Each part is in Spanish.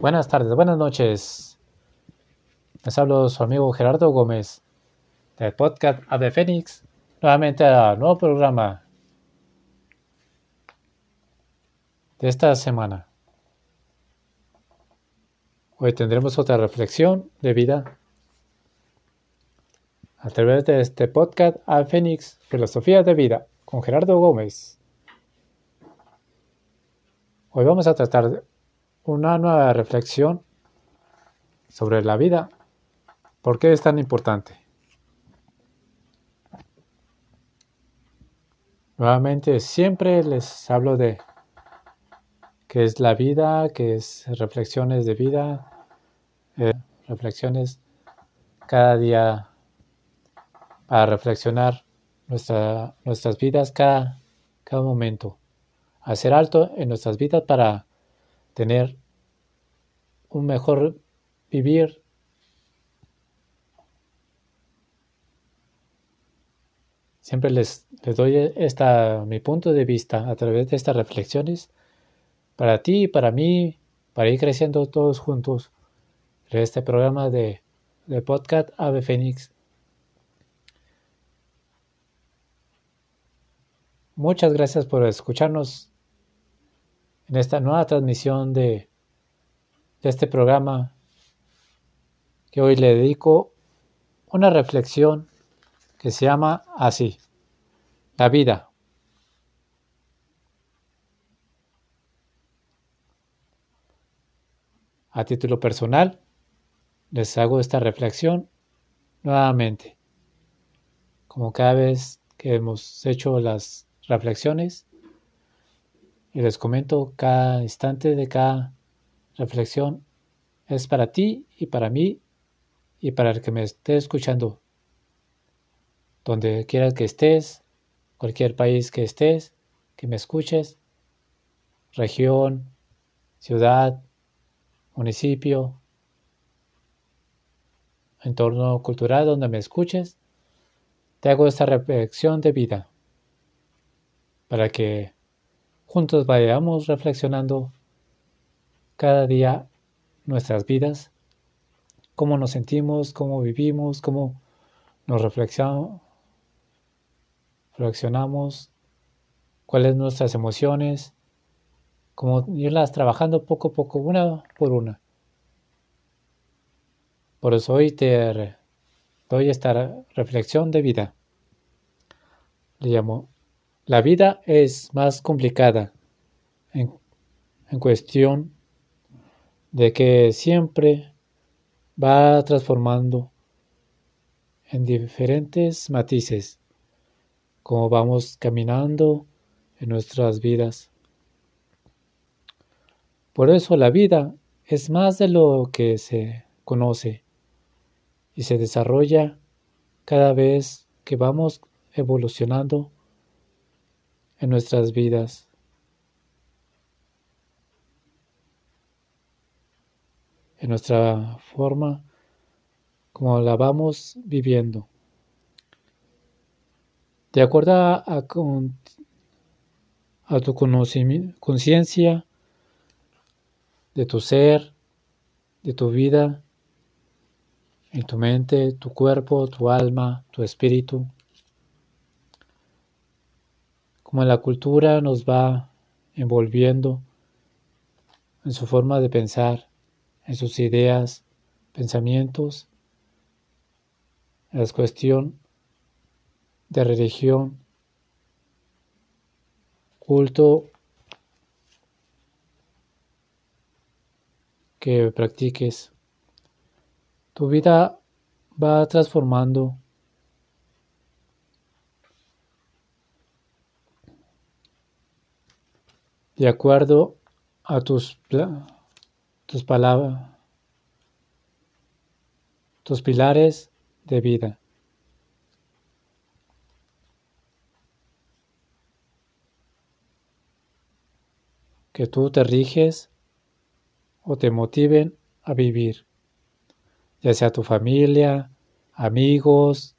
Buenas tardes, buenas noches. Les hablo su amigo Gerardo Gómez del podcast Ave Fénix, nuevamente al nuevo programa de esta semana. Hoy tendremos otra reflexión de vida a través de este podcast Ave Fénix, Filosofía de Vida, con Gerardo Gómez. Hoy vamos a tratar una nueva reflexión sobre la vida. ¿Por qué es tan importante? Nuevamente, siempre les hablo de qué es la vida, qué es reflexiones de vida, eh, reflexiones cada día para reflexionar nuestra, nuestras vidas cada, cada momento. Hacer alto en nuestras vidas para tener un mejor vivir. Siempre les, les doy esta, mi punto de vista a través de estas reflexiones para ti para mí, para ir creciendo todos juntos en este programa de, de podcast Ave Fénix. Muchas gracias por escucharnos en esta nueva transmisión de, este programa que hoy le dedico una reflexión que se llama así, la vida. A título personal, les hago esta reflexión nuevamente. Como cada vez que hemos hecho las reflexiones, y les comento cada instante de cada reflexión es para ti y para mí y para el que me esté escuchando. Donde quiera que estés, cualquier país que estés, que me escuches, región, ciudad, municipio, entorno cultural donde me escuches, te hago esta reflexión de vida para que juntos vayamos reflexionando cada día nuestras vidas, cómo nos sentimos, cómo vivimos, cómo nos reflexionamos, cuáles nuestras emociones, cómo irlas trabajando poco a poco, una por una. Por eso hoy te doy esta reflexión de vida. Le llamo la vida es más complicada en, cuestión de que siempre va transformando en diferentes matices como vamos caminando en nuestras vidas. Por eso la vida es más de lo que se conoce y se desarrolla cada vez que vamos evolucionando en nuestras vidas. en nuestra forma como la vamos viviendo. De acuerdo a, a, a tu conciencia de tu ser, de tu vida, en tu mente, tu cuerpo, tu alma, tu espíritu como la cultura nos va envolviendo en su forma de pensar, en sus ideas, pensamientos, es cuestión de religión, culto que practiques. Tu vida va transformando de acuerdo a tus, tus palabras, tus pilares de vida. Que tú te riges o te motiven a vivir, ya sea tu familia, amigos,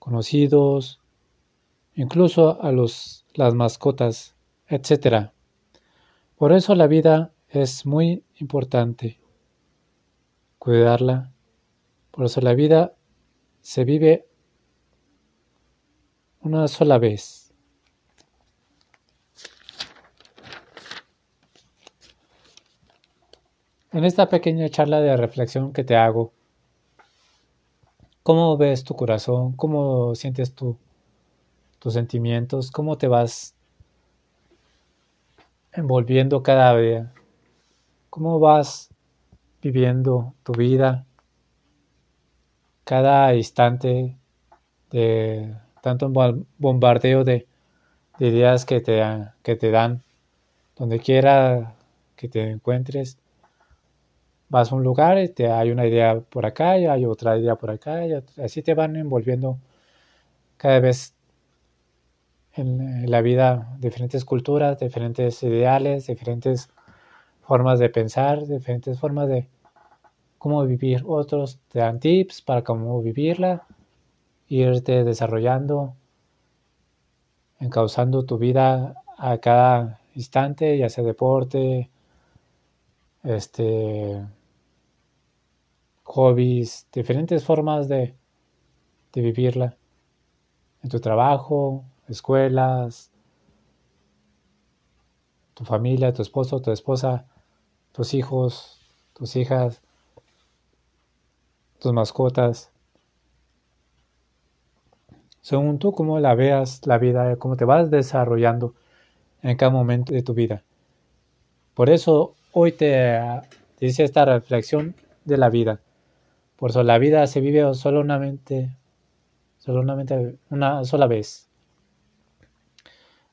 conocidos, incluso a los, las mascotas etc. Por eso la vida es muy importante cuidarla. Por eso la vida se vive una sola vez. En esta pequeña charla de reflexión que te hago, ¿cómo ves tu corazón? ¿Cómo sientes tú tus sentimientos? ¿Cómo te vas envolviendo cada día? ¿Cómo vas viviendo tu vida cada instante de tanto bombardeo de, ideas que te, que te dan donde quiera que te encuentres? vas a un lugar y te hay una idea por acá y hay otra idea por acá así te van envolviendo cada vez en, la vida diferentes culturas, diferentes ideales, diferentes formas de pensar, diferentes formas de cómo vivir. Otros te dan tips para cómo vivirla, irte desarrollando, encauzando tu vida a cada instante, ya sea deporte, este hobbies, diferentes formas de, vivirla en tu trabajo, escuelas, tu familia, tu esposo, tu esposa, tus hijos, tus hijas, tus mascotas. Según tú cómo la veas la vida, cómo te vas desarrollando en cada momento de tu vida. Por eso hoy te dice esta reflexión de la vida. Por eso la vida se vive solamente, solamente una sola vez.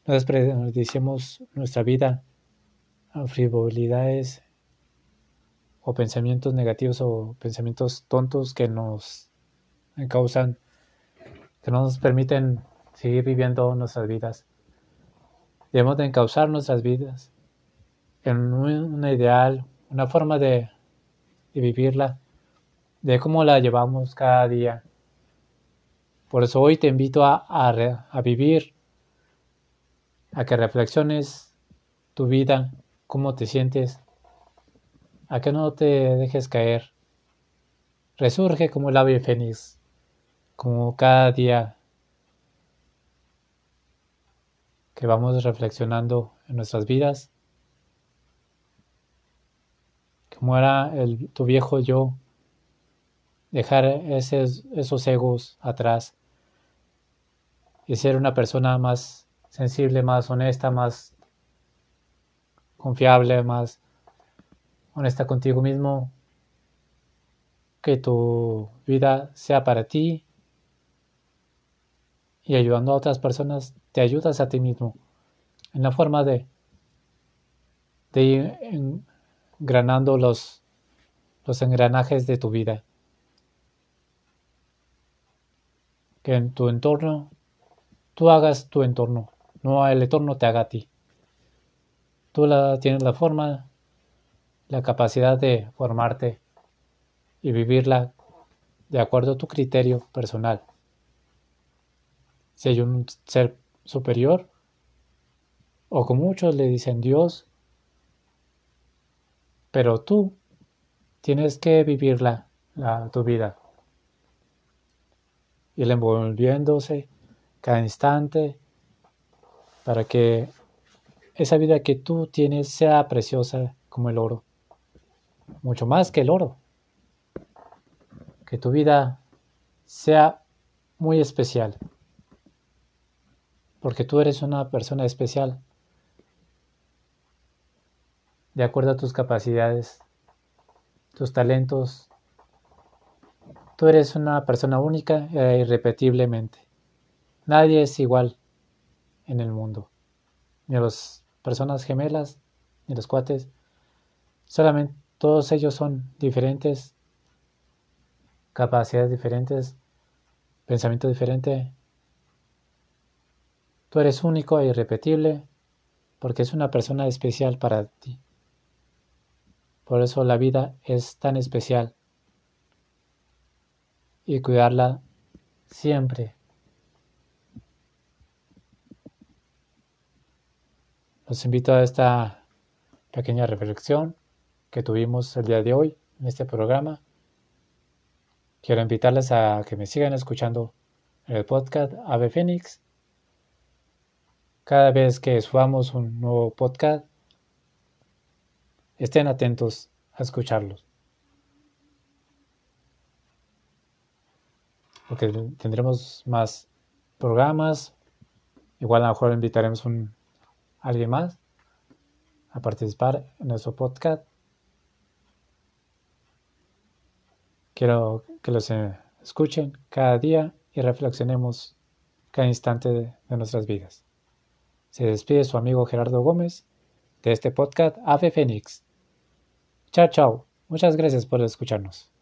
No desperdiciemos nuestra vida a frivolidades o pensamientos negativos o pensamientos tontos que nos causan, que no nos permiten seguir viviendo nuestras vidas. Debemos de encauzar nuestras vidas en una ideal, una forma de, de vivirla de cómo la llevamos cada día. Por eso hoy te invito a, a, vivir, a que reflexiones tu vida, cómo te sientes, a que no te dejes caer. Resurge como el ave fénix, como cada día que vamos reflexionando en nuestras vidas, como era el, tu viejo yo dejar esos egos atrás y ser una persona más sensible, más honesta, más confiable, más honesta contigo mismo, que tu vida sea para ti y ayudando a otras personas te ayudas a ti mismo. En la forma de, de ir engranando los, los engranajes de tu vida. que en tu entorno tú hagas tu entorno, no el entorno te haga a ti. Tú la, tienes la forma, la capacidad de formarte y vivirla de acuerdo a tu criterio personal. Si hay un ser superior, o como muchos le dicen Dios, pero tú tienes que vivirla, la, tu vida y el envolviéndose cada instante para que esa vida que tú tienes sea preciosa como el oro, mucho más que el oro. Que tu vida sea muy especial, porque tú eres una persona especial, de acuerdo a tus capacidades, tus talentos, Tú eres una persona única e irrepetiblemente. Nadie es igual en el mundo. Ni las personas gemelas, ni los cuates. Solamente todos ellos son diferentes, capacidades diferentes, pensamiento diferente. Tú eres único e irrepetible porque es una persona especial para ti. Por eso la vida es tan especial y cuidarla siempre. Los invito a esta pequeña reflexión que tuvimos el día de hoy en este programa. Quiero invitarles a que me sigan escuchando en el podcast Ave Fénix. Cada vez que subamos un nuevo podcast, estén atentos a escucharlos. Porque tendremos más programas. Igual a lo mejor invitaremos a alguien más a participar en nuestro podcast. Quiero que los eh, escuchen cada día y reflexionemos cada instante de, nuestras vidas. Se despide su amigo Gerardo Gómez de este podcast Ave Fénix. Chao, chao. Muchas gracias por escucharnos.